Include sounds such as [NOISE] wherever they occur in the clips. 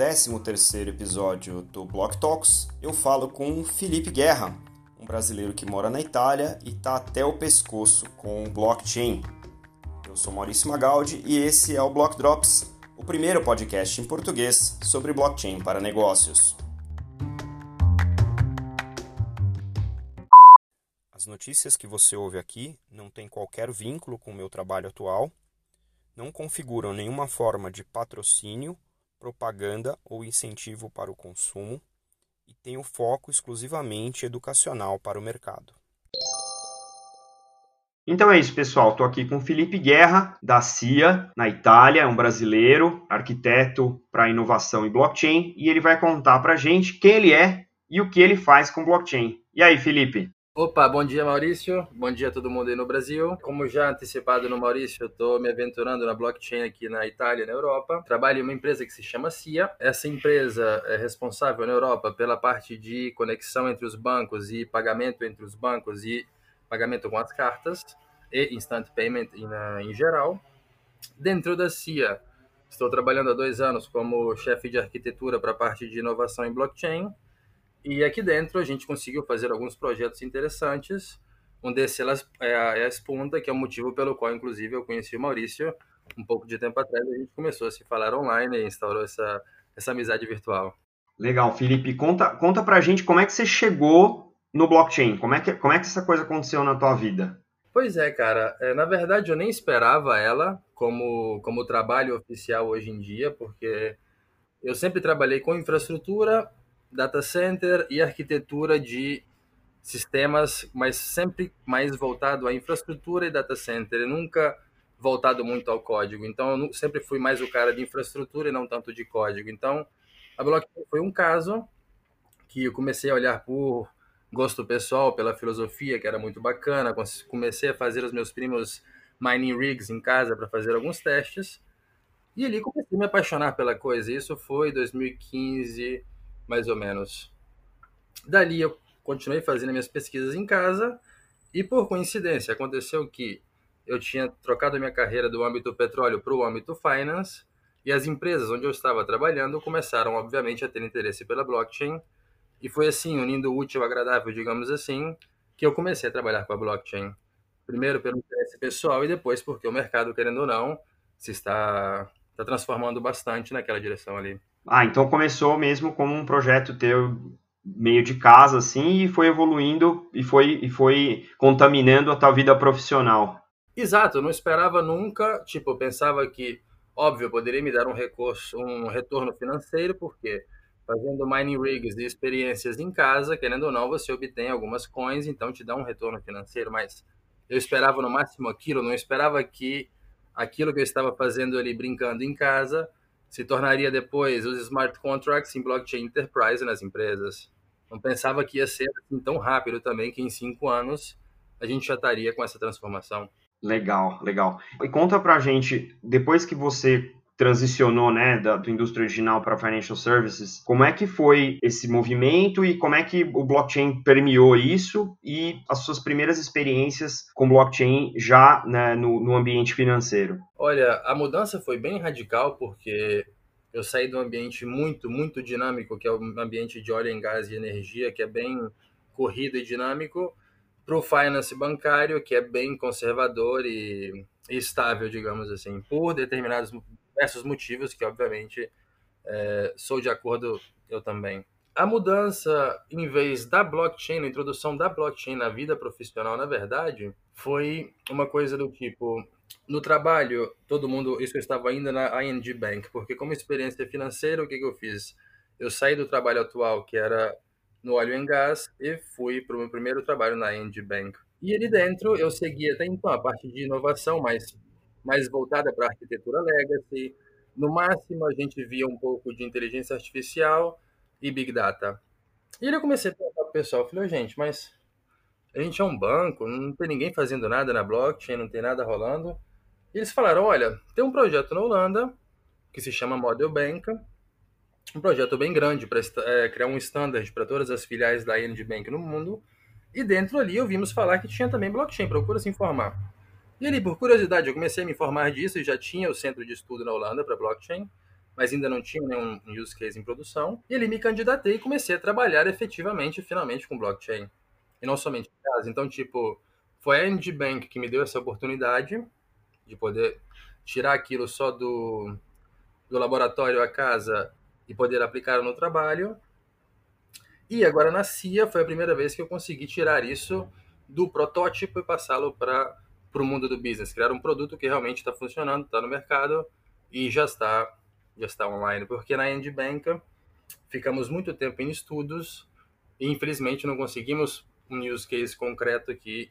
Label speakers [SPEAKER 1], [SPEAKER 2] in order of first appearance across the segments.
[SPEAKER 1] 13º episódio do Block Talks, eu falo com Felipe Guerra, um brasileiro que mora na Itália e está até o pescoço com blockchain. Eu sou Maurício Magaldi e esse é o Block Drops, o primeiro podcast em português sobre blockchain para negócios. As notícias que você ouve aqui não têm qualquer vínculo com o meu trabalho atual, não configuram nenhuma forma de patrocínio, propaganda ou incentivo para o consumo e têm o foco exclusivamente educacional para o mercado. Então é isso, pessoal. Estou aqui com Felipe Guerra, da CIA, na Itália, é um brasileiro, arquiteto para inovação e blockchain, e ele vai contar para a gente quem ele é e o que ele faz com blockchain. E aí, Felipe?
[SPEAKER 2] Opa, bom dia Maurício, bom dia a todo mundo aí no Brasil. Como já antecipado no Maurício, eu estou me aventurando na blockchain aqui na Itália, na Europa. Trabalho em uma empresa que se chama CIA. Essa empresa é responsável na Europa pela parte de conexão entre os bancos e pagamento entre os bancos e pagamento com as cartas e instant payment em, em geral. Dentro da CIA, estou trabalhando há dois anos como chefe de arquitetura para a parte de inovação em blockchain e aqui dentro a gente conseguiu fazer alguns projetos interessantes. Um desses é a, é a que é o motivo pelo qual, inclusive, eu conheci o Maurício um pouco de tempo atrás. A gente começou a se falar online e instaurou essa, essa amizade virtual.
[SPEAKER 1] Legal, Felipe. Conta, conta pra gente como é que você chegou no blockchain. Como é que, como é que essa coisa aconteceu na tua vida?
[SPEAKER 2] Pois é, cara. É, na verdade, eu nem esperava ela como, como trabalho oficial hoje em dia, porque eu sempre trabalhei com infraestrutura data center e arquitetura de sistemas, mas sempre mais voltado à infraestrutura e data center, nunca voltado muito ao código. Então, eu sempre fui mais o cara de infraestrutura e não tanto de código. Então, a blockchain foi um caso que eu comecei a olhar por gosto pessoal, pela filosofia, que era muito bacana. Comecei a fazer os meus primos mining rigs em casa para fazer alguns testes. E ali comecei a me apaixonar pela coisa. Isso foi 2015, mais ou menos. Dali eu continuei fazendo minhas pesquisas em casa e por coincidência aconteceu que eu tinha trocado a minha carreira do âmbito petróleo para o âmbito finance e as empresas onde eu estava trabalhando começaram obviamente a ter interesse pela blockchain e foi assim, unindo o útil ao agradável, digamos assim, que eu comecei a trabalhar com a blockchain. Primeiro pelo interesse pessoal e depois porque o mercado, querendo ou não, se está, está transformando bastante naquela direção ali.
[SPEAKER 1] Ah, então começou mesmo como um projeto teu meio de casa, assim, e foi evoluindo e foi, e foi contaminando a tua vida profissional.
[SPEAKER 2] Exato, eu não esperava nunca, tipo, eu pensava que, óbvio, poderia me dar um recurso, um retorno financeiro, porque fazendo mining rigs e experiências em casa, querendo ou não, você obtém algumas coins, então te dá um retorno financeiro, mas eu esperava no máximo aquilo, não esperava que aquilo que eu estava fazendo ali brincando em casa se tornaria depois os smart contracts em blockchain enterprise nas empresas. Não pensava que ia ser assim tão rápido também, que em cinco anos a gente já estaria com essa transformação.
[SPEAKER 1] Legal, legal. E conta pra gente, depois que você transicionou, né, da, do indústria original para financial services, como é que foi esse movimento e como é que o blockchain permeou isso e as suas primeiras experiências com blockchain já né, no, no ambiente financeiro?
[SPEAKER 2] Olha, a mudança foi bem radical porque eu saí de um ambiente muito, muito dinâmico, que é o ambiente de óleo gás e energia, que é bem corrido e dinâmico, para o finance bancário, que é bem conservador e estável, digamos assim, por determinados diversos motivos que, obviamente, é, sou de acordo eu também. A mudança, em vez da blockchain, a introdução da blockchain na vida profissional, na verdade, foi uma coisa do tipo, no trabalho, todo mundo, isso eu estava ainda na ING Bank, porque como experiência financeira, o que, que eu fiz? Eu saí do trabalho atual, que era no óleo e gás, e fui para o meu primeiro trabalho na ING Bank. E ali dentro eu segui até então a parte de inovação, mas mais voltada para a arquitetura legacy. No máximo, a gente via um pouco de inteligência artificial e big data. E aí eu comecei a perguntar o pessoal, falei, gente, mas a gente é um banco, não tem ninguém fazendo nada na blockchain, não tem nada rolando. E eles falaram, olha, tem um projeto na Holanda que se chama Model Bank, um projeto bem grande para é, criar um standard para todas as filiais da ING Bank no mundo. E dentro ali ouvimos falar que tinha também blockchain, procura se informar. E ali, por curiosidade, eu comecei a me informar disso e já tinha o centro de estudo na Holanda para blockchain. mas ainda não tinha nenhum use case em produção. E ele me candidatei e comecei a trabalhar efetivamente, finalmente, com blockchain. E não somente em casa. Então, tipo, foi a NG Bank que me deu essa oportunidade de poder tirar aquilo só do, do laboratório à casa e poder aplicar no trabalho. E agora na CIA foi a primeira vez que eu consegui tirar isso do protótipo e passá-lo para o mundo do business, criar um produto que realmente está funcionando, está no mercado e já está já está online, porque na Endbank ficamos muito tempo em estudos e infelizmente não conseguimos um use case concreto que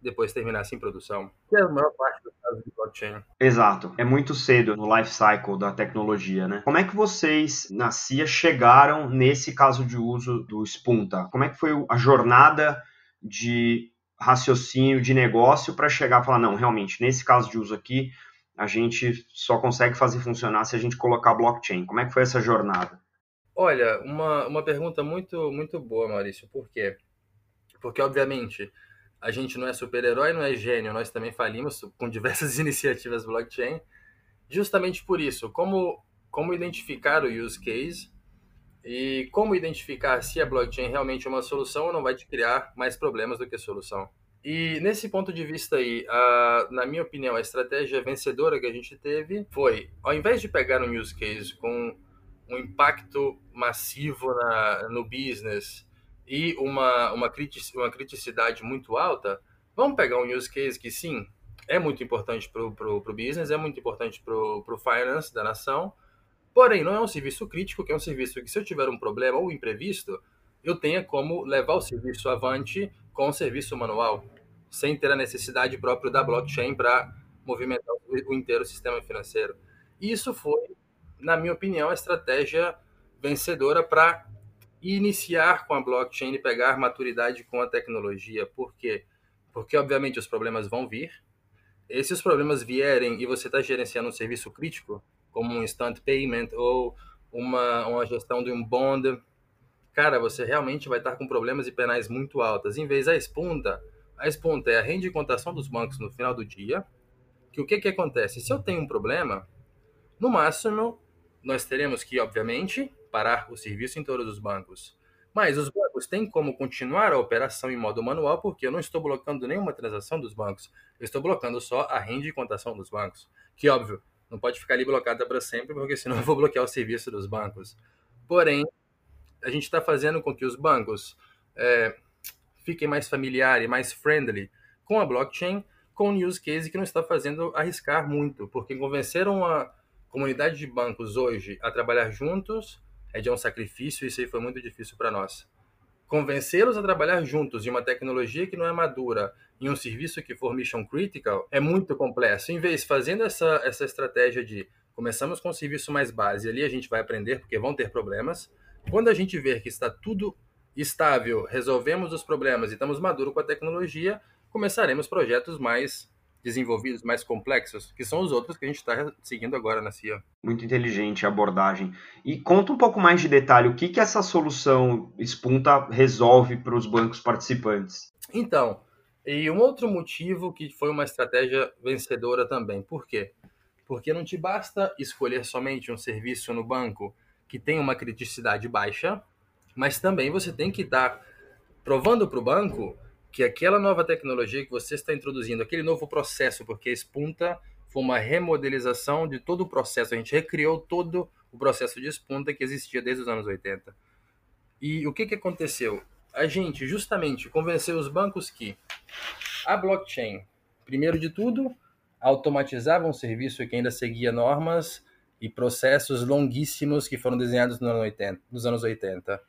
[SPEAKER 2] depois terminasse em produção, que é a maior parte dos casos de blockchain.
[SPEAKER 1] Exato. É muito cedo no life cycle da tecnologia, né? Como é que vocês, na CIA, chegaram nesse caso de uso do Spunta? Como é que foi a jornada de raciocínio de negócio para chegar a falar, não, realmente, nesse caso de uso aqui, a gente só consegue fazer funcionar se a gente colocar blockchain. Como é que foi essa jornada?
[SPEAKER 2] Olha, uma, uma pergunta muito, muito boa, Maurício. Por quê? Porque, obviamente, a gente não é super-herói, não é gênio, nós também falimos com diversas [LAUGHS] iniciativas blockchain. Justamente por isso, como, como identificar o use case e como identificar se a blockchain realmente é uma solução ou não vai te criar mais problemas do que solução. E nesse ponto de vista aí, a, na minha opinião, a estratégia vencedora que a gente teve foi, ao invés de pegar um use case com um impacto massivo na, no business e uma, uma, critic, uma criticidade muito alta, vamos pegar um use case que sim, é muito importante para o business, é muito importante para o finance da nação, porém não é um serviço crítico, que é um serviço que se eu tiver um problema ou imprevisto, eu tenha como levar o serviço avante com o serviço manual, sem ter a necessidade própria da blockchain para movimentar o inteiro sistema financeiro. Isso foi, na minha opinião, a estratégia vencedora para iniciar com a blockchain e pegar maturidade com a tecnologia. Por quê? Porque, obviamente, os problemas vão vir. E se os problemas vierem e você está gerenciando um serviço crítico, como um instant payment ou uma, uma gestão de um bond cara, você realmente vai estar com problemas e penais muito altas. Em vez da espunta, a espunta é a renda de contação dos bancos no final do dia, que o que, que acontece? Se eu tenho um problema, no máximo, nós teremos que, obviamente, parar o serviço em todos os bancos. Mas os bancos têm como continuar a operação em modo manual, porque eu não estou bloqueando nenhuma transação dos bancos. Eu estou bloqueando só a renda de contação dos bancos. Que, óbvio, não pode ficar ali blocada para sempre, porque senão eu vou bloquear o serviço dos bancos. Porém, a gente está fazendo com que os bancos é, fiquem mais familiares, mais friendly com a blockchain, com um use case que não está fazendo arriscar muito, porque convenceram a comunidade de bancos hoje a trabalhar juntos é de um sacrifício, e isso aí foi muito difícil para nós. Convencê-los a trabalhar juntos em uma tecnologia que não é madura, em um serviço que for mission critical, é muito complexo. Em vez, fazendo essa, essa estratégia de começamos com um serviço mais base, ali a gente vai aprender, porque vão ter problemas, quando a gente ver que está tudo estável, resolvemos os problemas e estamos maduros com a tecnologia, começaremos projetos mais desenvolvidos, mais complexos, que são os outros que a gente está seguindo agora na CIA.
[SPEAKER 1] Muito inteligente a abordagem. E conta um pouco mais de detalhe, o que, que essa solução Spunta resolve para os bancos participantes?
[SPEAKER 2] Então, e um outro motivo que foi uma estratégia vencedora também. Por quê? Porque não te basta escolher somente um serviço no banco que tem uma criticidade baixa, mas também você tem que estar provando para o banco que aquela nova tecnologia que você está introduzindo, aquele novo processo, porque a Espunta foi uma remodelização de todo o processo, a gente recriou todo o processo de Espunta que existia desde os anos 80. E o que, que aconteceu? A gente justamente convenceu os bancos que a blockchain, primeiro de tudo, automatizava um serviço que ainda seguia normas e processos longuíssimos que foram desenhados nos anos 80. Nos anos 80.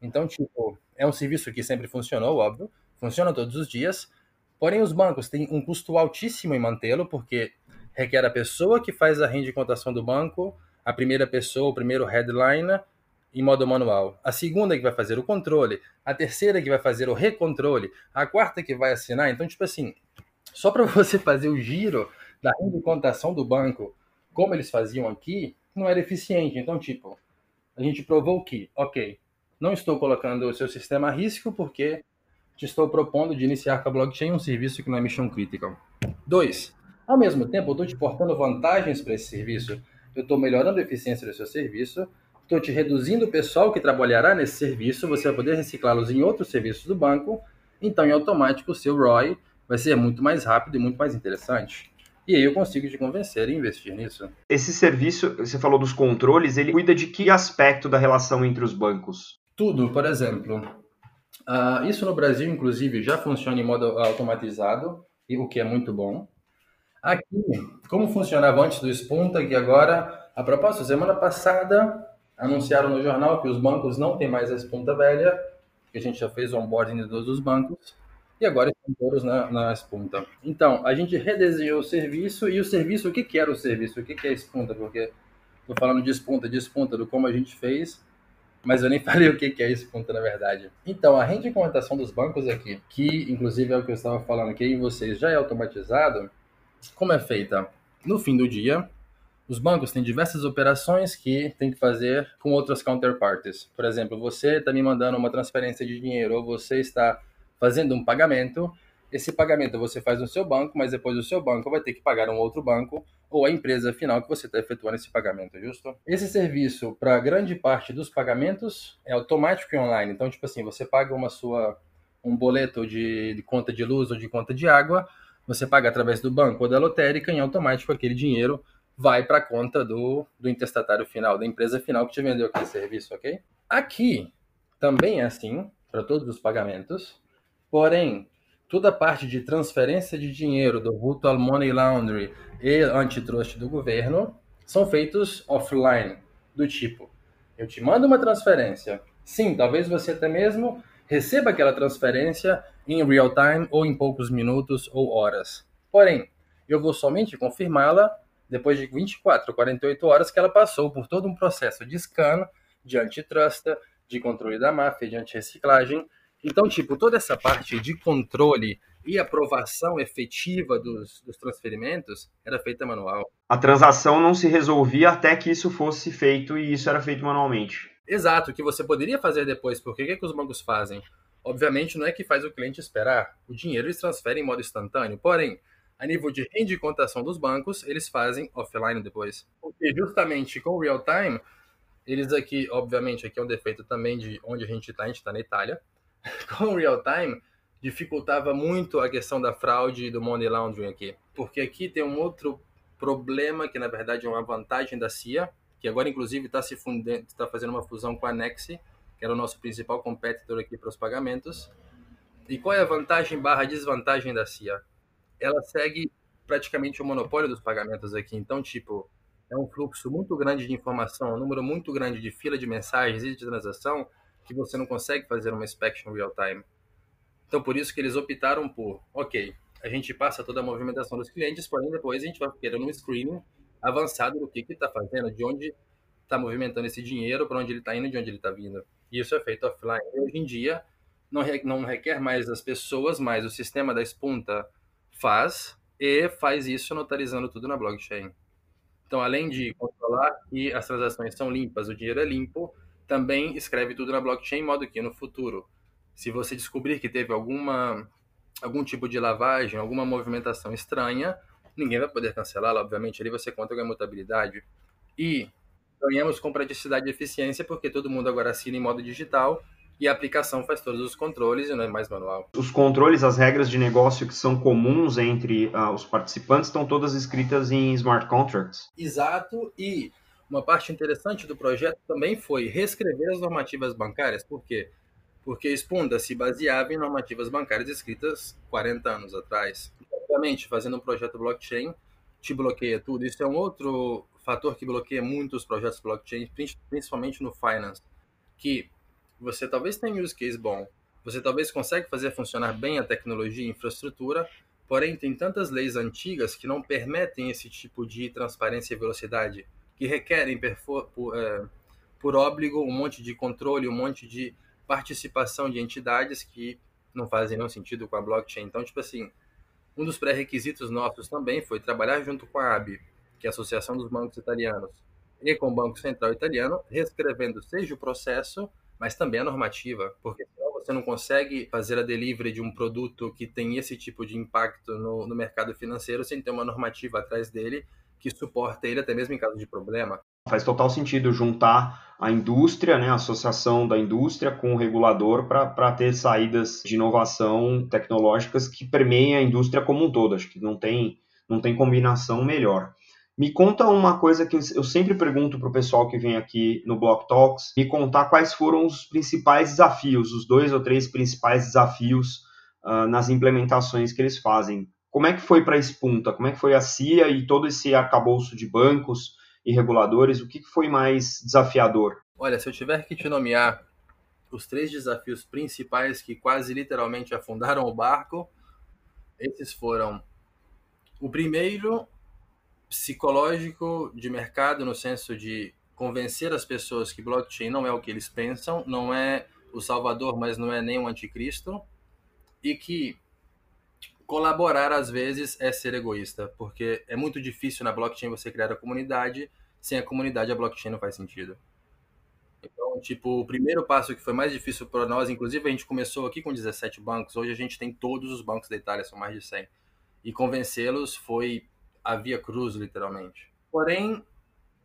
[SPEAKER 2] Então, tipo, é um serviço que sempre funcionou, óbvio, funciona todos os dias, porém os bancos têm um custo altíssimo em mantê-lo, porque requer a pessoa que faz a renda de contação do banco, a primeira pessoa, o primeiro headliner, em modo manual, a segunda que vai fazer o controle, a terceira que vai fazer o recontrole, a quarta que vai assinar. Então, tipo assim, só para [LAUGHS] você fazer o giro da renda de contação do banco como eles faziam aqui, não era eficiente. Então, tipo, a gente provou que, ok, não estou colocando o seu sistema a risco porque te estou propondo de iniciar com a blockchain um serviço que não é mission critical. Dois, ao mesmo tempo, eu estou te portando vantagens para esse serviço. Eu eu estou melhorando a eficiência do seu serviço, estou te reduzindo o pessoal que trabalhará nesse serviço, você vai poder reciclá-los em outros serviços do banco, então em automático o seu ROI vai ser muito mais rápido e muito mais interessante. E aí eu consigo te convencer a investir nisso.
[SPEAKER 1] Esse serviço, você falou dos controles, ele cuida de que aspecto da relação entre os bancos?
[SPEAKER 2] Tudo, por exemplo. Uh, isso no Brasil, inclusive, já funciona em modo automatizado, o que é muito bom. Aqui, como funcionava antes do Spunta, que agora, a propósito, semana passada anunciaram no jornal que os bancos não têm mais a espunta velha, que a gente já fez o onboarding de todos os bancos, e agora estão todos na, na espunta. Então, a gente redesenhou o serviço, e o serviço, o que, que era o serviço? O que, que é espunta? Porque estou falando de espunta, de espunta, do como a gente fez, mas eu nem [LAUGHS] falei o que, é espunta na verdade. Então, a comutação dos bancos aqui, que inclusive é o que eu estava falando aqui em vocês, já é automatizado, como é feita? No fim do dia, os bancos têm diversas operações que tem que fazer com outras counterparties. Por exemplo, você está me mandando uma transferência de dinheiro ou você está fazendo um pagamento. Esse pagamento você faz no seu banco, mas depois o seu banco vai ter que pagar um outro banco ou a empresa final que você está efetuando esse pagamento, justo? Esse serviço, para grande parte dos pagamentos, é automático e online. Então, tipo assim, você paga uma sua um boleto de, de conta de luz ou de conta de água, você paga através do banco ou da lotérica, em automático aquele dinheiro vai para a conta do, do intestatário final, da empresa final que te vendeu aquele serviço, ok? Aqui também é assim, para todos os pagamentos, porém, toda a parte de transferência de dinheiro do Virtual Money Laundry e antitrust do governo são feitos offline, do tipo, eu te mando uma transferência, sim, talvez você até mesmo receba aquela transferência em real time ou em poucos minutos ou horas. Porém, eu vou somente confirmá-la depois de 24 ou 48 horas que ela passou por todo um processo de scan, de antitrust, de controle da máfia, de antirreciclagem. Então, tipo, toda essa parte de controle e aprovação efetiva dos, dos transferimentos era feita manual.
[SPEAKER 1] A transação não se resolvia até que isso fosse feito e isso era feito manualmente.
[SPEAKER 2] Exato, que você poderia fazer depois, porque o que, é que os bancos fazem? Obviamente não é que faz o cliente esperar. O dinheiro eles transferem em modo instantâneo. Porém, a nível de rendicontação dos bancos, eles fazem offline depois. Porque justamente com o real time, eles aqui, obviamente, aqui é um defeito também de onde a gente está, a gente está na Itália. [LAUGHS] Com o real time, dificultava muito a questão da fraude e do money laundering aqui. Porque aqui tem um outro problema que, na verdade, é uma vantagem da CIA, que agora, inclusive, está se fundendo, está fazendo uma fusão com a Nexi, que era o nosso principal competidor aqui para os pagamentos. E qual é a vantagem barra desvantagem da CIA? ela segue praticamente o monopólio dos pagamentos aqui. Então, tipo, é um fluxo muito grande de informação, um número muito grande de fila de mensagens e de transação que você não consegue fazer uma inspection real time. Então, por isso que eles optaram por, ok, a gente passa toda a movimentação dos clientes, porém depois a gente vai querer um screening avançado do que está fazendo, de onde está movimentando esse dinheiro, para onde ele está indo, de onde ele está vindo. E isso é feito offline. Hoje em dia, não, não requer mais as pessoas, mas o sistema da espunta faz e faz isso notarizando tudo na blockchain. Então, além de controlar que as transações são limpas, o dinheiro é limpo, também escreve tudo na blockchain, modo que no futuro, se você descobrir que teve alguma algum tipo de lavagem, alguma movimentação estranha, ninguém vai poder cancelá-la, obviamente, ali você conta com a imutabilidade. E ganhamos com praticidade e eficiência, porque todo mundo agora assina em modo digital, e a aplicação faz todos os controles e não é mais manual.
[SPEAKER 1] Os controles, as regras de negócio que são comuns entre uh, os participantes estão todas escritas em smart contracts.
[SPEAKER 2] Exato, e uma parte interessante do projeto também foi reescrever as normativas bancárias. Por quê? Porque Spunda se baseava em normativas bancárias escritas 40 anos atrás. Obviamente, fazendo um projeto blockchain, te bloqueia tudo. Isso é um outro fator que bloqueia muito os projetos blockchain, principalmente no finance, que você talvez tenha use case bom, você talvez consegue fazer funcionar bem a tecnologia e infraestrutura, porém tem tantas leis antigas que não permitem esse tipo de transparência e velocidade, que requerem por, é, por óbligo um monte de controle, um monte de participação de entidades que não fazem nenhum sentido com a blockchain. Então, tipo assim, um dos pré-requisitos nossos também foi trabalhar junto com a AB, que é a Associação dos Bancos Italianos, e com o Banco Central Italiano, reescrevendo seja o processo, mas também a normativa, porque senão você não consegue fazer a delivery de um produto que tem esse tipo de impacto no, no mercado financeiro sem ter uma normativa atrás dele que suporta ele até mesmo em caso de problema.
[SPEAKER 1] Faz total sentido juntar a indústria, né, a associação da indústria com o regulador para ter saídas de inovação tecnológicas que permeiem a indústria como um todo. Acho que não tem, não tem combinação melhor. Me conta uma coisa que eu sempre pergunto para o pessoal que vem aqui no Block Talks, me contar quais foram os principais desafios, os dois ou três principais desafios uh, nas implementações que eles fazem. Como é que foi para a Espunta? Como é que foi a CIA e todo esse arcabouço de bancos e reguladores? O que foi mais desafiador?
[SPEAKER 2] Olha, se eu tiver que te nomear os três desafios principais que quase literalmente afundaram o barco, esses foram o primeiro psicológico de mercado no senso de convencer as pessoas que blockchain não é o que eles pensam, não é o salvador, mas não é nem o anticristo, e que colaborar às vezes é ser egoísta, porque é muito difícil na blockchain você criar a comunidade, sem a comunidade a blockchain não faz sentido. Então, tipo, o primeiro passo que foi mais difícil para nós, inclusive a gente começou aqui com 17 bancos, hoje a gente tem todos os bancos da Itália, são mais de 100. E convencê-los foi a via cruz, literalmente. Porém,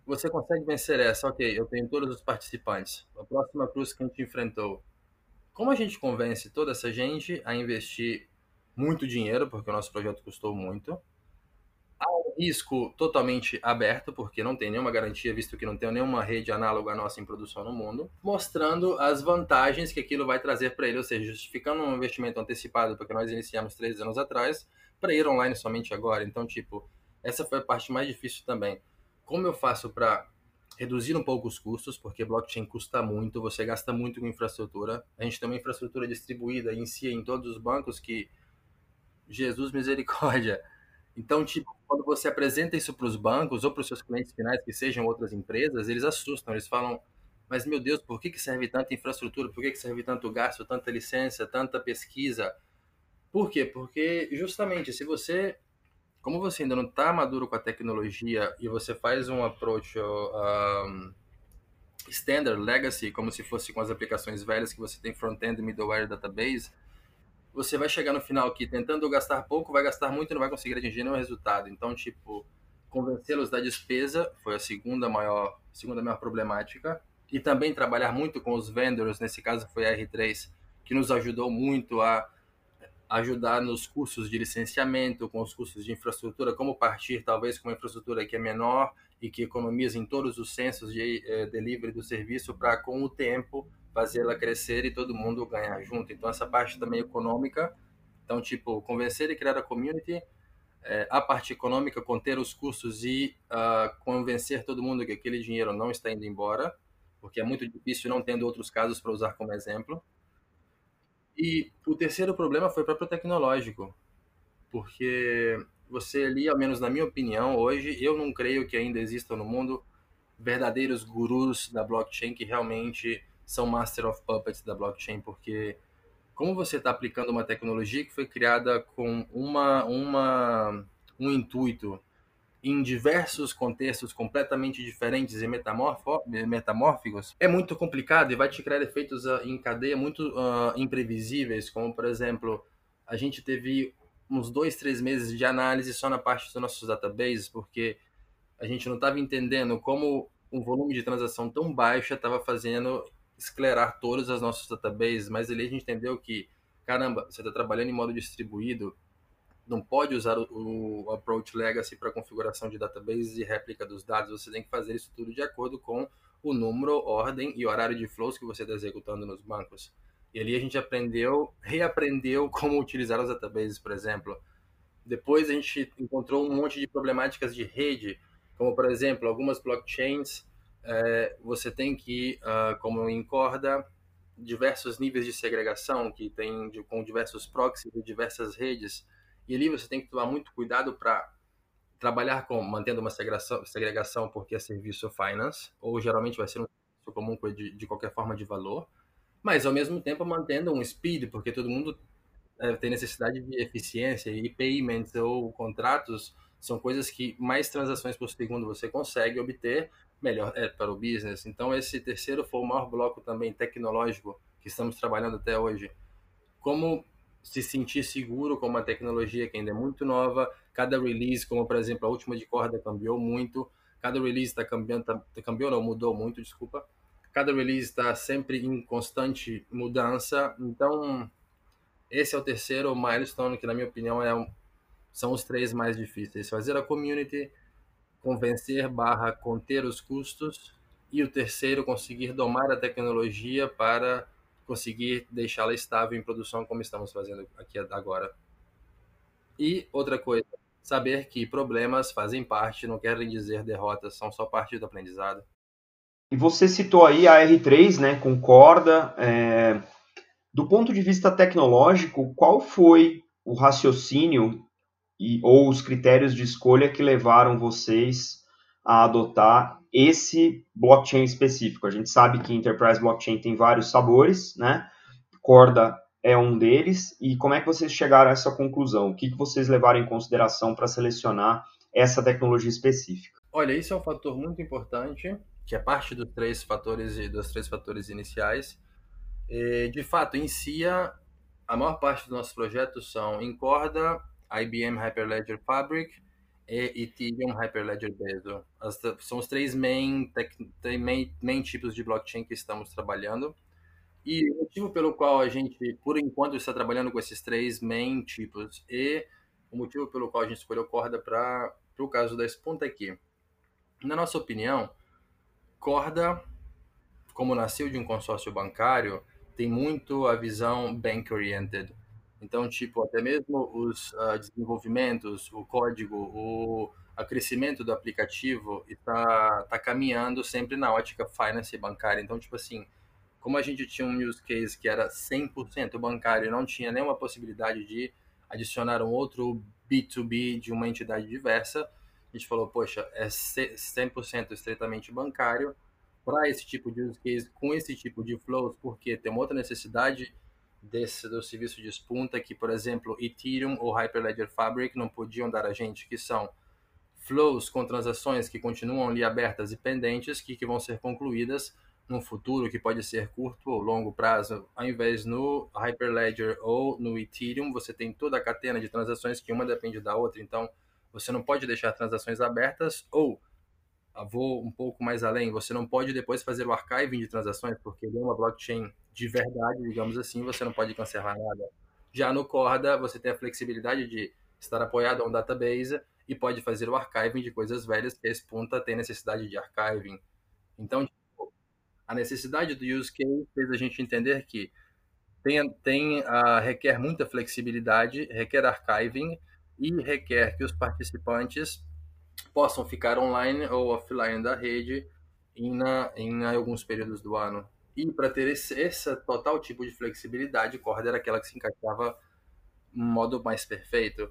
[SPEAKER 2] você consegue vencer essa. Ok, eu tenho todos os participantes. A próxima cruz que a gente enfrentou. Como a gente convence toda essa gente a investir muito dinheiro, porque o nosso projeto custou muito, há um risco totalmente aberto, porque não tem nenhuma garantia, visto que não tem nenhuma rede análoga à nossa em produção no mundo, mostrando as vantagens que aquilo vai trazer para ele, ou seja, justificando um investimento antecipado, porque nós iniciamos três anos atrás, para ir online somente agora. Então, tipo, essa foi a parte mais difícil também. Como eu faço para reduzir um pouco os custos, porque blockchain custa muito, você gasta muito com infraestrutura. A gente tem uma infraestrutura distribuída em si em todos os bancos que Jesus misericórdia. Então, tipo, quando você apresenta isso para os bancos ou para os seus clientes finais, que sejam outras empresas, eles assustam, eles falam: "Mas meu Deus, por que que serve tanta infraestrutura? Por que que serve tanto gasto, tanta licença, tanta pesquisa?" Por quê? Porque justamente se você como você ainda não está maduro com a tecnologia e você faz um approach um, standard legacy, como se fosse com as aplicações velhas que você tem front-end, middleware, database, você vai chegar no final que tentando gastar pouco, vai gastar muito e não vai conseguir atingir nenhum resultado. Então, tipo, convencê-los da despesa foi a segunda maior, segunda maior problemática. E também trabalhar muito com os vendors, nesse caso foi a R3, que nos ajudou muito a ajudar nos custos de licenciamento, com os custos de infraestrutura, como partir talvez com uma infraestrutura que é menor e que economiza em todos os censos de eh, delivery do serviço para com o tempo fazê-la crescer e todo mundo ganhar junto. Então essa parte também econômica, então tipo convencer e criar a community, eh, a parte econômica conter os custos e uh, convencer todo mundo que aquele dinheiro não está indo embora, porque é muito difícil não tendo outros casos para usar como exemplo. E o terceiro problema foi o próprio tecnológico, porque você ali, ao menos na minha opinião, hoje, eu não creio que ainda existam no mundo verdadeiros gurus da blockchain que realmente são master of puppets da blockchain, porque como você está aplicando uma tecnologia que foi criada com uma, uma, um intuito em diversos contextos completamente diferentes e metamórficos, é muito complicado e vai te criar efeitos uh, em cadeia muito uh, imprevisíveis, como, por exemplo, a gente teve uns dois, três meses de análise só na parte dos nossos databases, porque a gente não estava entendendo como um volume de transação tão baixo estava fazendo esclerar todas as nossas databases, mas ali a gente entendeu que, caramba, você está trabalhando em modo distribuído, não pode usar o, o approach legacy para configuração de databases e réplica dos dados. Você tem que fazer isso tudo de acordo com o número, ordem e horário de flows que você está executando nos bancos. E ali a gente aprendeu, reaprendeu como utilizar os databases, por exemplo. Depois a gente encontrou um monte de problemáticas de rede, como por exemplo, algumas blockchains, é, você tem que, uh, como em Corda, diversos níveis de segregação, que tem de, com diversos proxies de diversas redes, e ali você tem que tomar muito cuidado para trabalhar com mantendo uma segregação, segregação porque é serviço finance, ou geralmente vai ser um serviço comum de, de qualquer forma de valor, mas ao mesmo tempo mantendo um speed, porque todo mundo é, tem necessidade de eficiência e payments ou contratos são coisas que mais transações por segundo você consegue obter, melhor é para o business. Então esse terceiro foi o maior bloco também tecnológico que estamos trabalhando até hoje. Como se sentir seguro com uma tecnologia que ainda é muito nova, cada release, como por exemplo a última de corda cambiou muito, cada release está cambiando, tá, tá, cambiou não, mudou muito, desculpa. Cada release está sempre em constante mudança, então esse é o terceiro milestone que na minha opinião é um, são os três mais difíceis: fazer a community, convencer barra conter os custos e o terceiro conseguir domar a tecnologia para conseguir deixá-la estável em produção como estamos fazendo aqui agora. E outra coisa, saber que problemas fazem parte, não querem dizer derrotas, são só parte do aprendizado.
[SPEAKER 1] E você citou aí a R3, né, com corda. É... Do ponto de vista tecnológico, qual foi o raciocínio e, ou os critérios de escolha que levaram vocês a adotar esse blockchain específico? A gente sabe que Enterprise Blockchain tem vários sabores, né? Corda é um deles. E como é que vocês chegaram a essa conclusão? O que, que vocês levaram em consideração para selecionar essa tecnologia específica?
[SPEAKER 2] Olha, isso é um fator muito importante, que é parte dos três fatores dos três fatores iniciais. De fato, em si, a maior parte dos nossos projetos são em corda, IBM Hyperledger Fabric e Ethereum Hyperledger Bezo. As, são os três main, main, main tipos de blockchain que estamos trabalhando. E o motivo pelo qual a gente, por enquanto, está trabalhando com esses três main tipos e o motivo pelo qual a gente escolheu corda para o caso da Spunta aqui. Na nossa opinião, corda, como nasceu de um consórcio bancário, tem muito a visão bank-oriented. Então, tipo, até mesmo os uh, desenvolvimentos, o código, o crescimento do aplicativo está tá caminhando sempre na ótica finance bancária. Então, tipo assim, como a gente tinha um use case que era 100% bancário e não tinha nenhuma possibilidade de adicionar um outro B2B de uma entidade diversa, a gente falou, poxa, é 100% estritamente bancário para esse tipo de use case, com esse tipo de flows, porque tem uma outra necessidade desse do serviço de espunta que, por exemplo, Ethereum ou Hyperledger Fabric não podiam dar a gente, que são flows com transações que continuam ali abertas e pendentes, que, que vão ser concluídas no futuro, que pode ser curto ou longo prazo, ao invés no Hyperledger ou no Ethereum, você tem toda a catena de transações que uma depende da outra, então você não pode deixar transações abertas ou ah, vou um pouco mais além, você não pode depois fazer o archiving de transações, porque ele é uma blockchain de verdade, digamos assim, você não pode cancelar nada. Já no Corda, você tem a flexibilidade de estar apoiado a um database e pode fazer o archiving de coisas velhas que a Spunta tem necessidade de archiving. Então, a necessidade do use case fez a gente entender que tem, tem uh, requer muita flexibilidade, requer archiving e requer que os participantes possam ficar online ou offline da rede em, na, em alguns períodos do ano. E para ter esse, esse total tipo de flexibilidade, Corda era aquela que se encaixava no modo mais perfeito.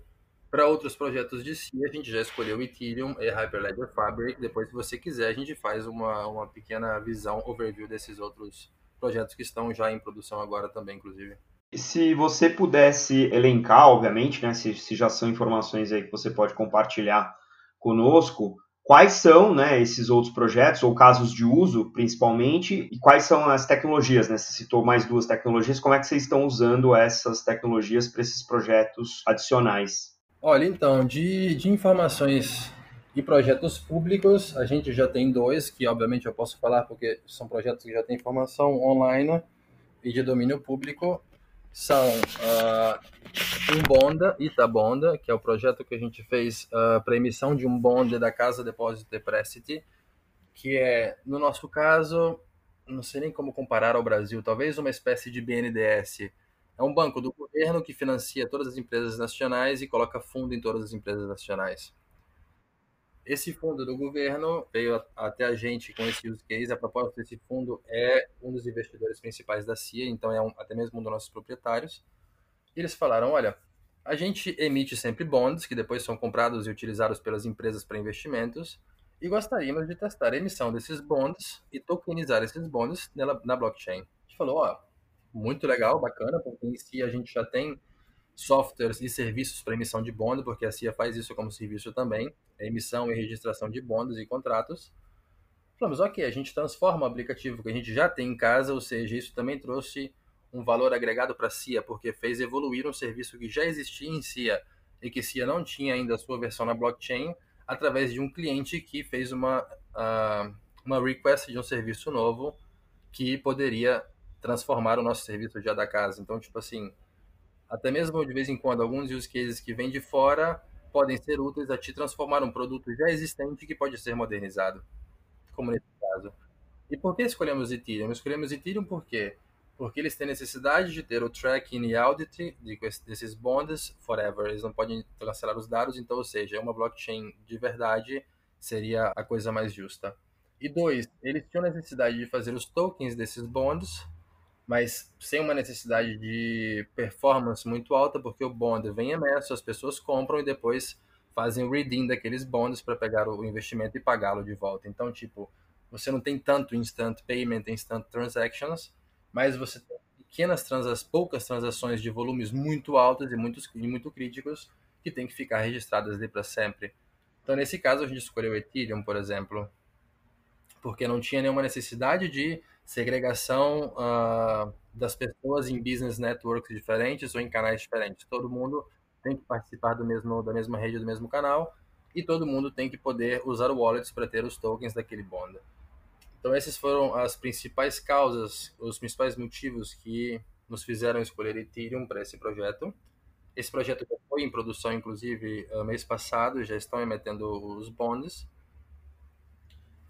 [SPEAKER 2] Para outros projetos de si, a gente já escolheu Ethereum e Hyperledger Fabric. Depois, se você quiser, a gente faz uma, uma pequena visão, overview desses outros projetos que estão já em produção agora também, inclusive.
[SPEAKER 1] Se você pudesse elencar, obviamente, né, se, se já são informações aí que você pode compartilhar conosco, quais são né, esses outros projetos, ou casos de uso, principalmente, e quais são as tecnologias, né? Você citou mais duas tecnologias, como é que vocês estão usando essas tecnologias para esses projetos adicionais?
[SPEAKER 2] Olha, então, de, de informações e projetos públicos, a gente já tem dois, que obviamente eu posso falar porque são projetos que já têm informação online e de domínio público. São uh, um Bonda, Itabonda, que é o projeto que a gente fez uh, para emissão de um bonde da Casa Depósito e Prestiti, que é, no nosso caso, não sei nem como comparar ao Brasil, talvez uma espécie de BNDES, é um banco do governo que financia todas as empresas nacionais e coloca fundo em todas as empresas nacionais. Esse fundo do governo veio até a gente com esse use case. A proposta desse fundo é um dos investidores principais da CIA, então é um, até mesmo um dos nossos proprietários. E eles falaram: olha, a gente emite sempre bonds, que depois são comprados e utilizados pelas empresas para investimentos, e gostaríamos de testar a emissão desses bonds e tokenizar esses bonds na, na blockchain. A gente falou: ó, muito legal, bacana, porque em si a gente já tem softwares e serviços para emissão de bônus, porque a CIA faz isso como serviço também, é emissão e registração de bônus e contratos. Falamos, ok, a gente transforma o aplicativo que a gente já tem em casa, ou seja, isso também trouxe um valor agregado para a CIA, porque fez evoluir um serviço que já existia em CIA e que CIA não tinha ainda a sua versão na blockchain, através de um cliente que fez uma, uh, uma request de um serviço novo que poderia transformar o nosso serviço já da casa. Então, tipo assim, até mesmo de vez em quando, alguns use cases que vêm de fora podem ser úteis a te transformar um produto já existente que pode ser modernizado, como nesse caso. E por que escolhemos Ethereum? Escolhemos Ethereum por quê? Porque eles têm necessidade de ter o tracking e audit de, desses bonds forever. Eles não podem cancelar os dados, então, ou seja, uma blockchain de verdade seria a coisa mais justa. E dois, eles tinham necessidade de fazer os tokens desses bonds mas sem uma necessidade de performance muito alta, porque o bond vem emerso, as pessoas compram e depois fazem o redeem daqueles bonds para pegar o investimento e pagá-lo de volta. Então, tipo, você não tem tanto instant payment, instant transactions, mas você tem pequenas transações, poucas transações de volumes muito altos e, muitos, e muito críticos que tem que ficar registradas ali para sempre. Então, nesse caso, a gente escolheu Ethereum, por exemplo, porque não tinha nenhuma necessidade de segregação uh, das pessoas em business networks diferentes ou em canais diferentes. Todo mundo tem que participar do mesmo da mesma rede, do mesmo canal, e todo mundo tem que poder usar o wallets para ter os tokens daquele bond. Então esses foram as principais causas, os principais motivos que nos fizeram escolher Ethereum para esse projeto. Esse projeto já foi em produção, inclusive, ah, mês passado, já estão emetendo os bonds.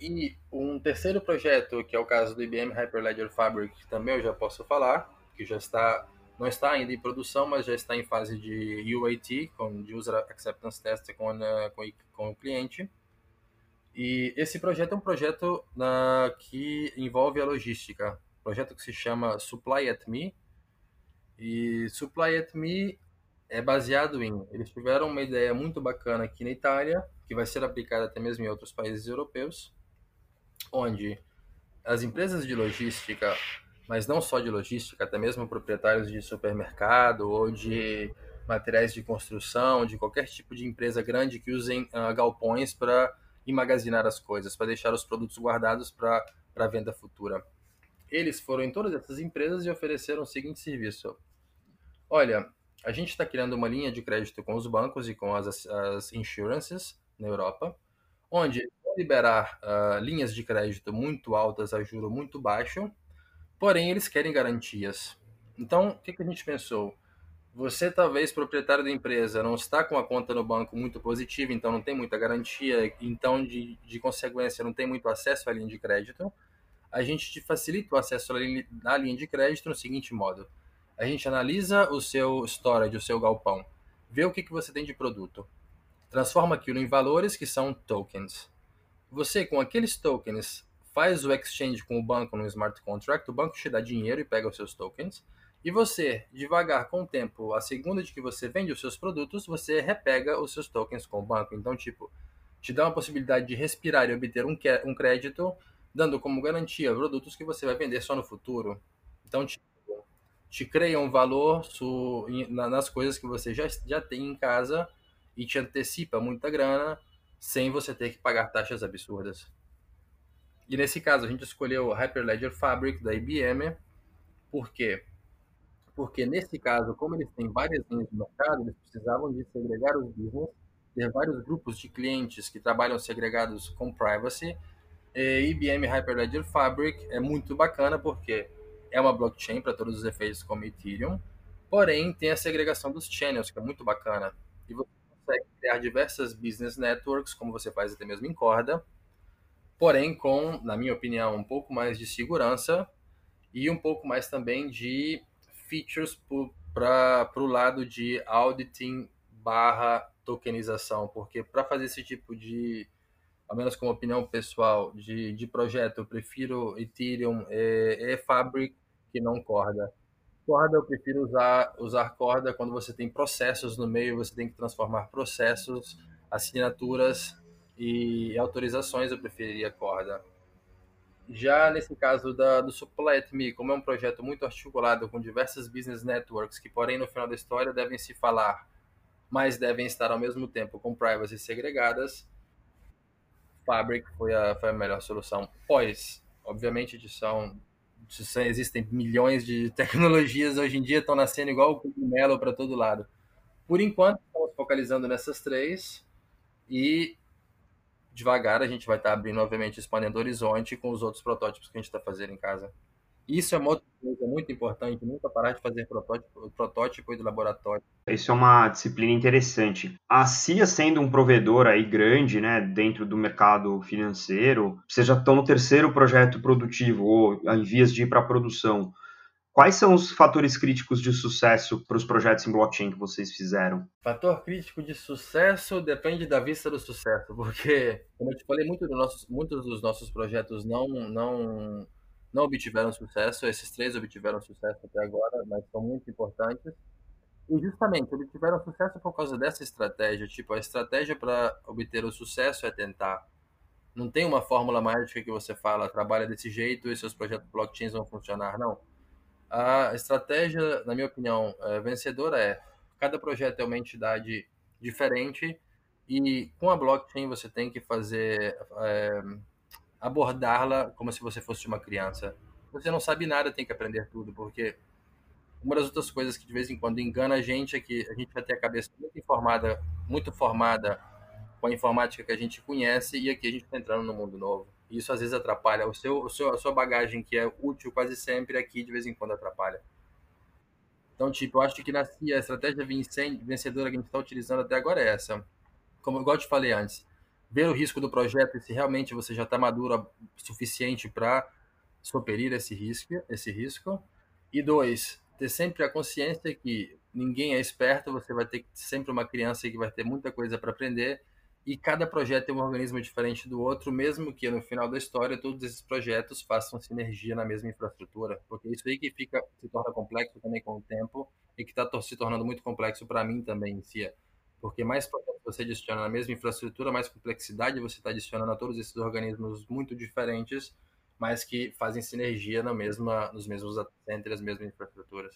[SPEAKER 2] E um terceiro projeto, que é o caso do IBM Hyperledger Fabric, que também eu já posso falar, que já está não está ainda em produção, mas já está em fase de UAT, com de User Acceptance Test com, uh, com, com o cliente. E esse projeto é um projeto uh, que envolve a logística, um projeto que se chama Supply at Me. E Supply at Me é baseado em, eles tiveram uma ideia muito bacana aqui na Itália, que vai ser aplicada até mesmo em outros países europeus, onde as empresas de logística, mas não só de logística, até mesmo proprietários de supermercado ou de materiais de construção, de qualquer tipo de empresa grande que usem uh, galpões para emagazinar as coisas, para deixar os produtos guardados para venda futura. Eles foram em todas essas empresas e ofereceram o seguinte serviço: Olha, a gente está criando uma linha de crédito com os bancos e com as, as insurances na Europa, onde liberar uh, linhas de crédito muito altas a juro muito baixo, porém eles querem garantias. Então, o que, que a gente pensou? Você, talvez, proprietário da empresa, não está com a conta no banco muito positiva, então não tem muita garantia, então, de, de consequência, não tem muito acesso à linha de crédito. A gente te facilita o acesso à linha, à linha de crédito no seguinte modo. A gente analisa o seu storage, o seu galpão, vê o que, que você tem de produto, transforma aquilo em valores que são tokens. Você, com aqueles tokens, faz o exchange com o banco no smart contract, o banco te dá dinheiro e pega os seus tokens, e você, devagar, com o tempo, a segunda de que você vende os seus produtos, você repega os seus tokens com o banco. Então, tipo, te dá uma possibilidade de respirar e obter um, um crédito, dando como garantia produtos que você vai vender só no futuro. Então, tipo, te cria um valor nas coisas que você já, já tem em casa e te antecipa muita grana sem você ter que pagar taxas absurdas. E nesse caso, a gente escolheu o Hyperledger Fabric da IBM. Por quê? Porque nesse caso, como eles têm várias linhas de mercado, eles precisavam de segregar os business, ter vários grupos de clientes que trabalham segregados com privacy. E IBM Hyperledger Fabric é muito bacana porque é uma blockchain para todos os efeitos como Ethereum, porém tem a segregação dos channels, que é muito bacana. E você consegue criar diversas business networks, como você faz até mesmo em corda, porém com, na minha opinião, um pouco mais de segurança e um pouco mais também de features para o lado de auditing barra tokenização, porque para fazer esse tipo de, ao menos como opinião pessoal, de, de projeto, eu prefiro Ethereum e, e Fabric que não Corda corda, eu prefiro usar, usar corda quando você tem processos no meio, você tem que transformar processos, assinaturas e autorizações, eu preferiria corda. Já nesse caso da, do Supplet Me, como é um projeto muito articulado com diversas business networks que, porém, no final da história devem se falar, mas devem estar ao mesmo tempo com privacy segregadas, Fabric foi a, foi a melhor solução. Pois, obviamente, edição existem milhões de [LAUGHS] tecnologias hoje em dia, estão nascendo igual o cogumelo para todo lado. Por enquanto, estamos focalizando nessas três e devagar a gente vai estar tá abrindo, obviamente, expandendo o horizonte com os outros protótipos que a gente está fazendo em casa. Isso é uma outra coisa muito importante, nunca parar de fazer protótipo, protótipo do laboratório.
[SPEAKER 1] Isso é uma disciplina interessante. A CIA sendo um provedor aí grande, né, dentro do mercado financeiro, vocês já estão no terceiro projeto produtivo ou em vias de ir para a produção. Quais são os fatores críticos de sucesso para os projetos em blockchain que vocês fizeram?
[SPEAKER 2] Fator crítico de sucesso depende da vista do sucesso, porque, como eu te falei, muito do nossos, muitos dos nossos projetos não, não não obtiveram sucesso. Esses três obtiveram sucesso até agora, mas são muito importantes. E justamente obtiveram sucesso por causa dessa estratégia. Tipo, a estratégia para obter o sucesso é tentar. Não tem uma fórmula mágica que você fala, trabalha desse jeito e seus projetos blockchains vão funcionar. Não. A estratégia, na minha opinião, é vencedora é cada projeto é uma entidade diferente e com a blockchain você tem que fazer é, abordá-la como se você fosse uma criança. Você não sabe nada, tem que aprender tudo, porque uma das outras coisas que de vez em quando engana a gente é que a gente vai ter a cabeça muito informada, muito formada com a informática que a gente conhece e aqui a gente está entrando no mundo novo. E isso às vezes atrapalha. O seu, o seu, a sua bagagem que é útil quase sempre aqui de vez em quando atrapalha. Então, tipo, eu acho que na a estratégia vencedora que a gente está utilizando até agora é essa. Como igual eu te falei antes, ver o risco do projeto e se realmente você já está maduro o suficiente para superir esse risco, esse risco. E dois, ter sempre a consciência que ninguém é esperto, você vai ter sempre uma criança que vai ter muita coisa para aprender e cada projeto é um organismo diferente do outro, mesmo que no final da história todos esses projetos façam sinergia na mesma infraestrutura, porque isso aí que fica se torna complexo também com o tempo e que está se tornando muito complexo para mim também em si porque mais você adiciona na mesma infraestrutura, mais complexidade você está adicionando a todos esses organismos muito diferentes, mas que fazem sinergia na mesma, nos mesmos entre as mesmas infraestruturas.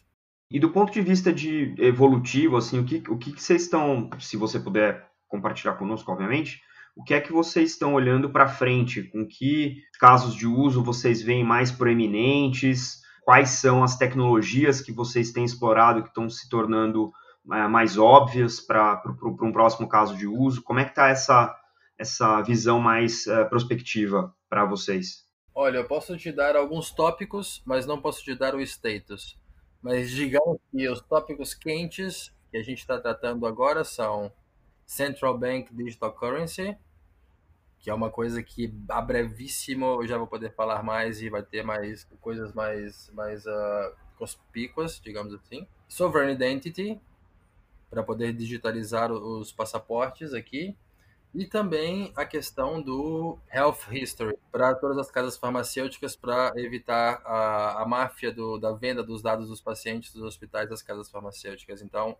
[SPEAKER 1] E do ponto de vista de evolutivo, assim, o que, o que vocês estão, se você puder compartilhar conosco, obviamente, o que é que vocês estão olhando para frente? Com que casos de uso vocês veem mais proeminentes? Quais são as tecnologias que vocês têm explorado que estão se tornando mais óbvias para um próximo caso de uso? Como é que está essa, essa visão mais uh, prospectiva para vocês?
[SPEAKER 2] Olha, eu posso te dar alguns tópicos, mas não posso te dar o status. Mas digamos que os tópicos quentes que a gente está tratando agora são Central Bank Digital Currency, que é uma coisa que a brevíssimo eu já vou poder falar mais e vai ter mais coisas mais, mais uh, conspícuas, digamos assim. Sovereign Identity, para poder digitalizar os passaportes aqui. E também a questão do Health History para todas as casas farmacêuticas para evitar a, a máfia do, da venda dos dados dos pacientes dos hospitais das casas farmacêuticas. Então,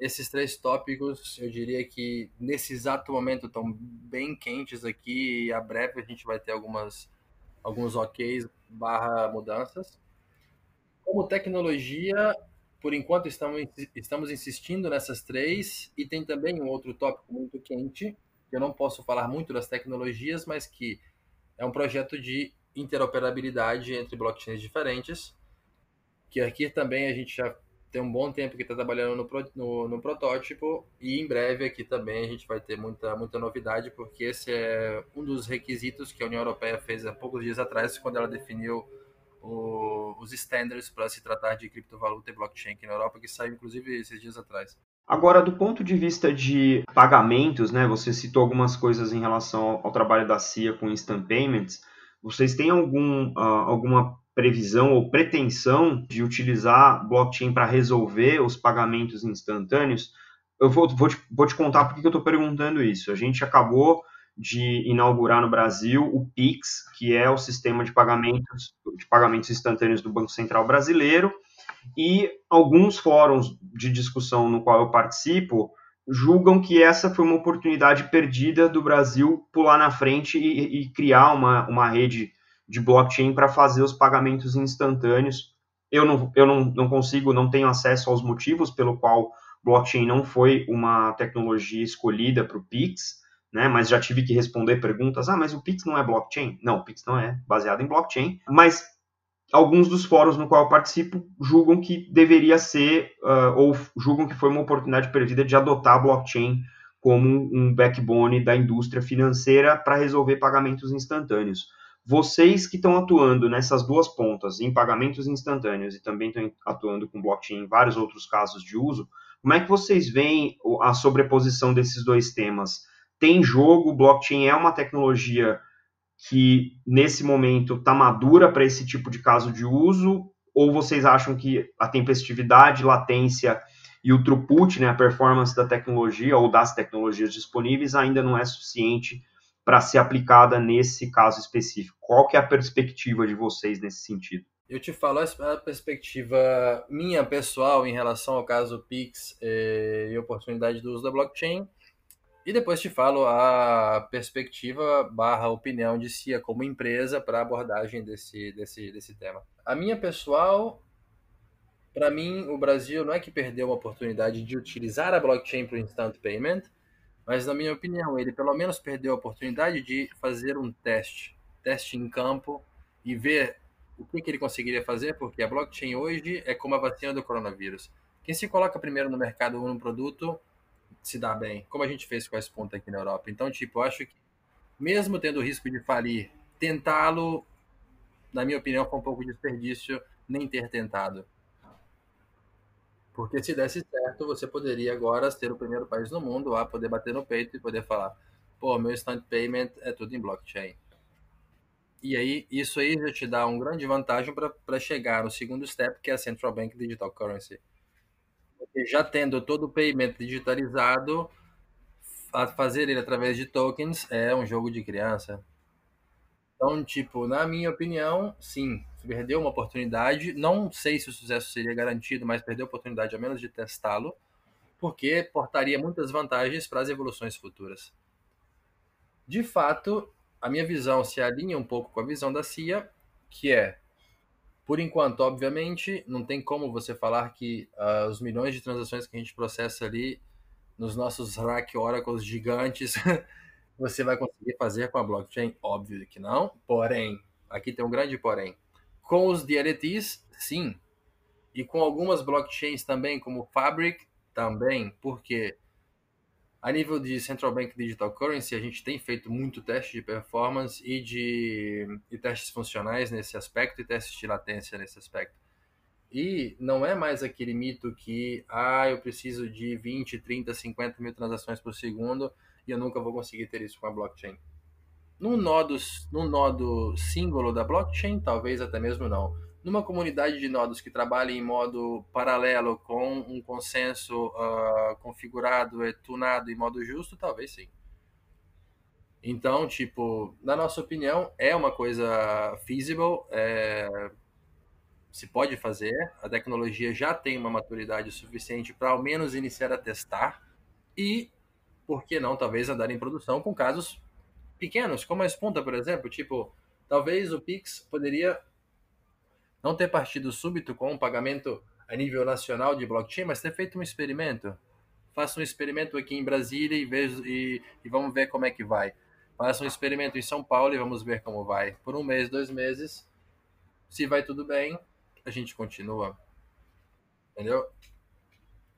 [SPEAKER 2] esses três tópicos, eu diria que nesse exato momento estão bem quentes aqui e a breve a gente vai ter algumas alguns OKs barra mudanças. Como tecnologia, por enquanto estamos, estamos insistindo nessas três e tem também um outro tópico muito quente, que eu não posso falar muito das tecnologias, mas que é um projeto de interoperabilidade entre blockchains diferentes, que aqui também a gente já tem um bom tempo que está trabalhando no, no, no, protótipo e em breve aqui também a gente vai ter muita, muita novidade, porque esse é um dos requisitos que a União Europeia fez há poucos dias atrás, quando ela definiu o, os standards para se tratar de criptovaluta e blockchain aqui na Europa, que saiu inclusive esses dias atrás.
[SPEAKER 1] Agora, do ponto de vista de pagamentos, né, você citou algumas coisas em relação ao, trabalho da CIA com instant payments. Vocês têm algum, uh, alguma previsão ou pretensão de utilizar blockchain para resolver os pagamentos instantâneos? Eu vou, vou, te, vou te contar por que eu estou perguntando isso. A gente acabou de inaugurar no Brasil o Pix, que é o sistema de pagamentos, de pagamentos instantâneos do Banco Central Brasileiro, e alguns fóruns de discussão no qual eu participo julgam que essa foi uma oportunidade perdida do Brasil pular na frente e, e criar uma, uma rede de blockchain para fazer os pagamentos instantâneos. Eu, não, eu não, não consigo, não tenho acesso aos motivos pelo qual blockchain não foi uma tecnologia escolhida para o Pix, né? Mas já tive que responder perguntas. Ah, mas o Pix não é blockchain? Não, o Pix não é baseado em blockchain. Mas alguns dos fóruns no qual eu participo julgam que deveria ser, uh, ou julgam que foi uma oportunidade perdida de adotar a blockchain como um backbone da indústria financeira para resolver pagamentos instantâneos. Vocês que estão atuando nessas duas pontas, em pagamentos instantâneos e também estão atuando com blockchain em vários outros casos de uso, como é que vocês veem a sobreposição desses dois temas? Tem jogo, blockchain é uma tecnologia que nesse momento está madura para esse tipo de caso de uso? Ou vocês acham que a tempestividade, latência e o throughput, né, a performance da tecnologia ou das tecnologias disponíveis ainda não é suficiente para ser aplicada nesse caso específico. Qual que é a perspectiva de vocês nesse sentido?
[SPEAKER 2] Eu te falo a perspectiva minha pessoal em relação ao caso Pix eh, e oportunidade do uso da blockchain. E depois te falo a perspectiva barra opinião de CIA como empresa para abordagem desse, desse, desse tema. A minha pessoal para mim, o Brasil não é que perdeu uma oportunidade de utilizar a blockchain para o instant payment, mas na minha opinião, ele pelo menos perdeu a oportunidade de fazer um teste, teste em campo e ver o que, que ele conseguiria fazer, porque a blockchain hoje é como a vacina do coronavírus. Quem se coloca primeiro no mercado ou no produto se dá bem, como a gente fez com a Spunta aqui na Europa. Então, tipo, eu acho que mesmo tendo o risco de falir, tentá-lo, na minha opinião, foi um pouco de desperdício nem ter tentado. Porque se desse certo, você poderia agora ser o primeiro país no mundo a poder bater no peito e poder falar: pô, meu instant payment é tudo em blockchain. E aí, isso aí já te dá uma grande vantagem para chegar no segundo step, que é a Central Bank Digital Currency. Já tendo todo o payment digitalizado, fazer ele através de tokens é um jogo de criança. Então, tipo, na minha opinião, sim, perdeu uma oportunidade. Não sei se o sucesso seria garantido, mas perdeu a oportunidade, ao menos de testá-lo, porque portaria muitas vantagens para as evoluções futuras. De fato, a minha visão se alinha um pouco com a visão da CIA, que é, por enquanto, obviamente, não tem como você falar que uh, os milhões de transações que a gente processa ali nos nossos rack oracles gigantes [LAUGHS] você vai conseguir fazer com a blockchain? Óbvio que não. Porém, aqui tem um grande porém. Com os DLTs, sim. E com algumas blockchains também, como Fabric, também, porque a nível de Central Bank Digital Currency, a gente tem feito muito teste de performance e de e testes funcionais nesse aspecto e testes de latência nesse aspecto. E não é mais aquele mito que, ah, eu preciso de 20, 30, 50 mil transações por segundo e eu nunca vou conseguir ter isso com a blockchain. Num nodo, num nodo símbolo da blockchain, talvez até mesmo não. Numa comunidade de nodos que trabalha em modo paralelo com um consenso uh, configurado e tunado em modo justo, talvez sim. Então, tipo, na nossa opinião, é uma coisa feasible, é, se pode fazer, a tecnologia já tem uma maturidade suficiente para ao menos iniciar a testar, e por que não, talvez, andar em produção com casos pequenos, como a Espunta, por exemplo. Tipo, talvez o Pix poderia não ter partido súbito com um pagamento a nível nacional de blockchain, mas ter feito um experimento. Faça um experimento aqui em Brasília e, veja, e, e vamos ver como é que vai. Faça um experimento em São Paulo e vamos ver como vai. Por um mês, dois meses, se vai tudo bem, a gente continua. Entendeu?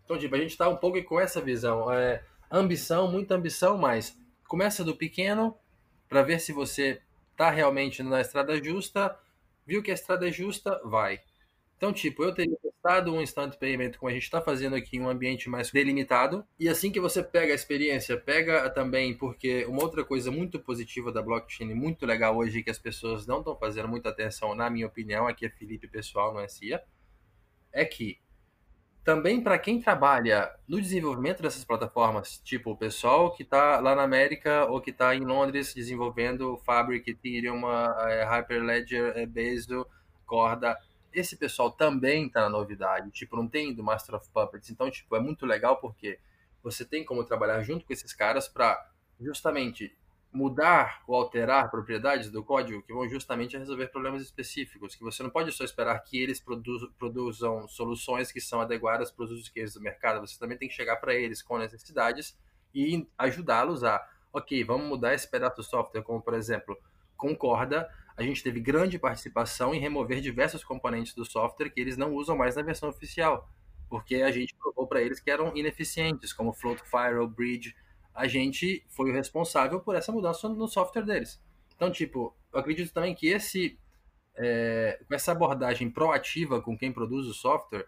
[SPEAKER 2] Então, tipo, a gente está um pouco com essa visão. É, ambição, muita ambição, mas começa do pequeno para ver se você está realmente na estrada justa. Viu que a estrada é justa, vai. Então, tipo, eu teria testado um instant payment como a gente está fazendo aqui em um ambiente mais delimitado. E assim que você pega a experiência, pega também, porque uma outra coisa muito positiva da blockchain, muito legal hoje, que as pessoas não estão fazendo muita atenção, na minha opinião, aqui é Felipe pessoal, não é CIA, é que também para quem trabalha no desenvolvimento dessas plataformas, tipo o pessoal que está lá na América ou que está em Londres desenvolvendo Fabric, Ethereum, Hyperledger, é, Bezo, Corda, esse pessoal também está na novidade. Tipo, não tem do Master of Puppets. Então, tipo, é muito legal porque você tem como trabalhar junto com esses caras para justamente mudar ou alterar propriedades do código que vão justamente resolver problemas específicos, que você não pode só esperar que eles produzam, produzam soluções que são adequadas para os usos que eles do mercado, você também tem que chegar para eles com necessidades e ajudá-los a, ok, vamos mudar esse pedaço do software, como por exemplo, concorda, a gente teve grande participação em remover diversos componentes do software que eles não usam mais na versão oficial, porque a gente provou para eles que eram ineficientes, como Float Firewall, Bridge. A gente foi o responsável por essa mudança no software deles. Então, tipo, eu acredito também que esse é, essa abordagem proativa com quem produz o software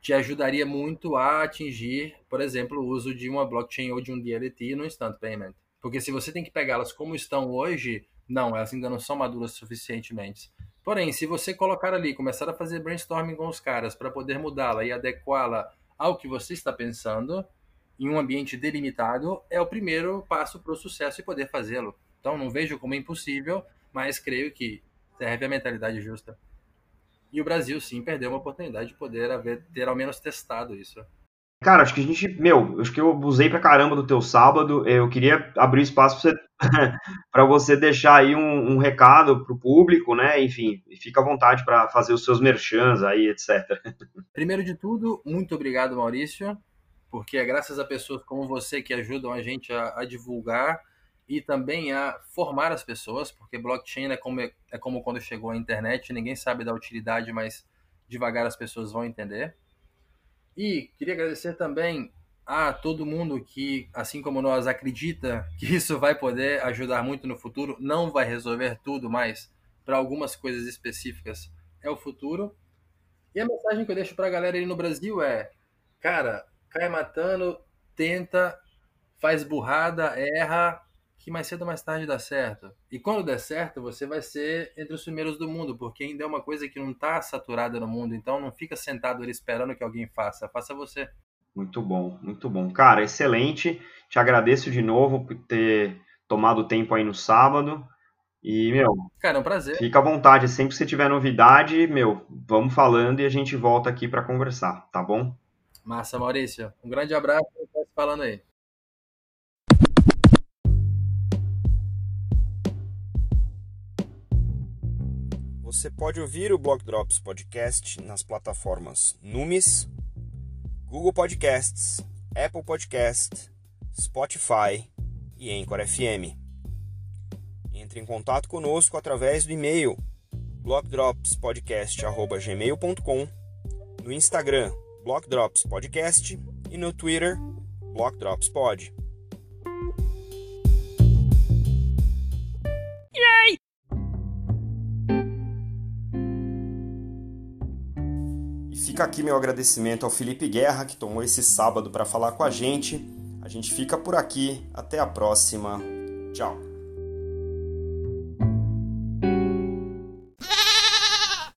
[SPEAKER 2] te ajudaria muito a atingir, por exemplo, o uso de uma blockchain ou de um DLT no instant payment. Porque se você tem que pegá-las como estão hoje, não, elas ainda não são maduras suficientemente. Porém, se você colocar ali, começar a fazer brainstorming com os caras para poder mudá-la e adequá-la ao que você está pensando, em um ambiente delimitado, é o primeiro passo para o sucesso e poder fazê-lo. Então, não vejo como impossível, mas creio que serve a mentalidade justa. E o Brasil, sim, perdeu uma oportunidade de poder haver, ter ao menos testado isso.
[SPEAKER 1] Cara, acho que a gente, meu, acho que eu abusei pra caramba do teu sábado. Eu queria abrir espaço pra você, [LAUGHS] pra você deixar aí um, um recado pro público, né? Enfim, fica à vontade para fazer os seus merchans aí, etc. [LAUGHS]
[SPEAKER 2] Primeiro de tudo, muito obrigado, Maurício, porque é graças a pessoas como você que ajudam a gente a, a divulgar e também a formar as pessoas, porque blockchain é como, é como quando chegou a internet, ninguém sabe da utilidade, mas devagar as pessoas vão entender. E queria agradecer também a todo mundo que, assim como nós, acredita que isso vai poder ajudar muito no futuro. Não vai resolver tudo, mas para algumas coisas específicas é o futuro. E a mensagem que eu deixo para a galera aí no Brasil é: cara, cai matando, tenta, faz burrada, erra, que mais cedo ou mais tarde dá certo. E quando der certo, você vai ser entre os primeiros do mundo, porque ainda é uma coisa que não está saturada no mundo. Então não fica sentado ali esperando que alguém faça. Faça você.
[SPEAKER 1] Muito bom, muito bom. Cara, excelente. Te agradeço de novo por ter tomado tempo aí no sábado. E, meu.
[SPEAKER 2] Cara, é um prazer.
[SPEAKER 1] Fica à vontade. Sempre que você tiver novidade, meu, vamos falando e a gente volta aqui para conversar, tá bom?
[SPEAKER 2] Massa, Maurício. Um grande abraço e falando aí.
[SPEAKER 1] Você pode ouvir o Block Drops Podcast nas plataformas Numis, Google Podcasts, Apple Podcast, Spotify e Anchor FM. Entre em contato conosco através do e-mail blockdropspodcast@gmail.com, no Instagram blockdropspodcast e no Twitter blockdropspod. Fica aqui meu agradecimento ao Felipe Guerra, que tomou esse sábado para falar com a gente. A gente fica por aqui. Até a próxima. Tchau.